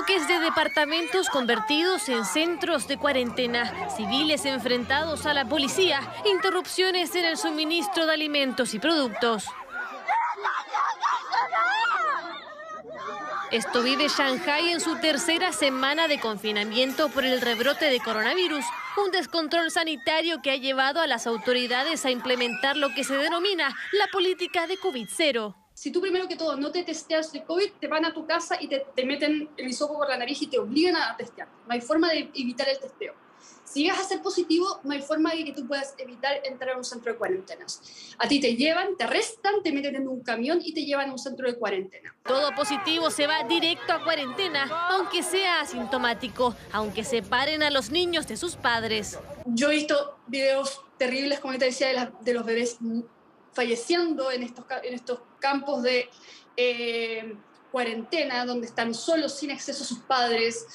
Bloques de departamentos convertidos en centros de cuarentena, civiles enfrentados a la policía, interrupciones en el suministro de alimentos y productos. Esto vive Shanghai en su tercera semana de confinamiento por el rebrote de coronavirus, un descontrol sanitario que ha llevado a las autoridades a implementar lo que se denomina la política de COVID-0. Si tú primero que todo no te testeas de COVID, te van a tu casa y te, meten el hisopo por la nariz y te obligan a testear. No hay forma de evitar el testeo. Si llegas a ser positivo, no hay forma de que tú puedas evitar entrar a un centro de cuarentenas. A ti te llevan, te arrestan, te meten en un camión y te llevan a un centro de cuarentena. Todo positivo se va directo a cuarentena, aunque sea asintomático, aunque separen a los niños de sus padres. Yo he visto videos terribles, como te decía, de, los bebés falleciendo en estos, en estos campos de... Eh, cuarentena, donde están solos sin acceso a sus padres.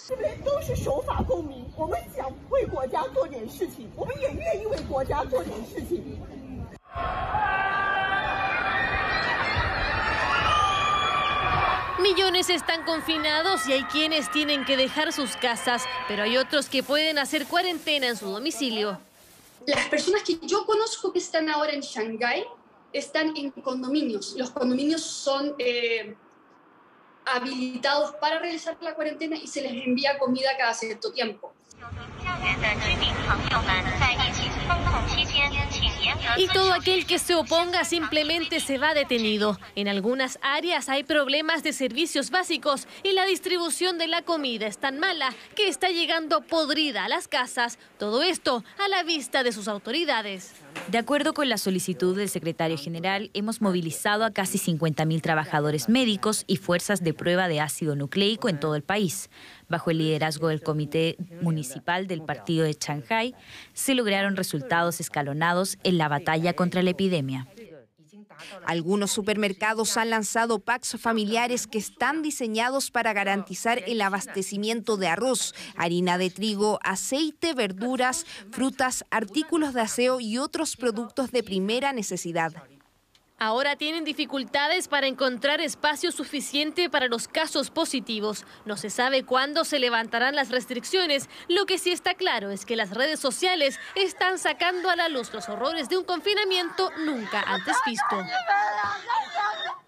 Millones están confinados y hay quienes tienen que dejar sus casas, pero hay otros que pueden hacer cuarentena en su domicilio. Las personas que yo conozco que están ahora en Shanghái están en condominios. Los condominios son eh, habilitados para realizar la cuarentena y se les envía comida cada cierto tiempo. Y todo aquel que se oponga simplemente se va detenido. En algunas áreas hay problemas de servicios básicos y la distribución de la comida es tan mala que está llegando podrida a las casas. Todo esto a la vista de sus autoridades. De acuerdo con la solicitud del secretario general, hemos movilizado a casi 50.000 trabajadores médicos y fuerzas de prueba de ácido nucleico en todo el país. Bajo el liderazgo del Comité Municipal del Partido de Shanghai, se lograron resultados escalonados en la batalla contra la epidemia. Algunos supermercados han lanzado packs familiares que están diseñados para garantizar el abastecimiento de arroz, harina de trigo, aceite, verduras, frutas, artículos de aseo y otros productos de primera necesidad. Ahora tienen dificultades para encontrar espacio suficiente para los casos positivos. No se sabe cuándo se levantarán las restricciones. Lo que sí está claro es que las redes sociales están sacando a la luz los horrores de un confinamiento nunca antes visto.